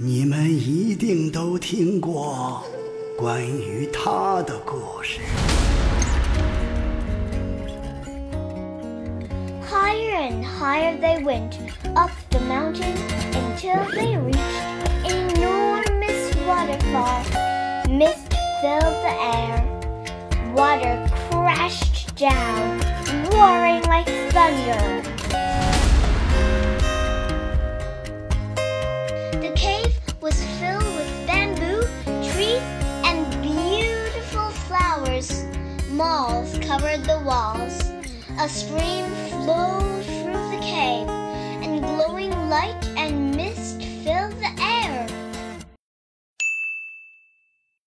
你们一定都听过关于他的故事。Higher and higher they went up the mountain until they reached an enormous waterfall. Mist filled the air. Water crashed down, roaring like thunder. The cave Malls covered the walls. A stream flowed through the cave, and glowing light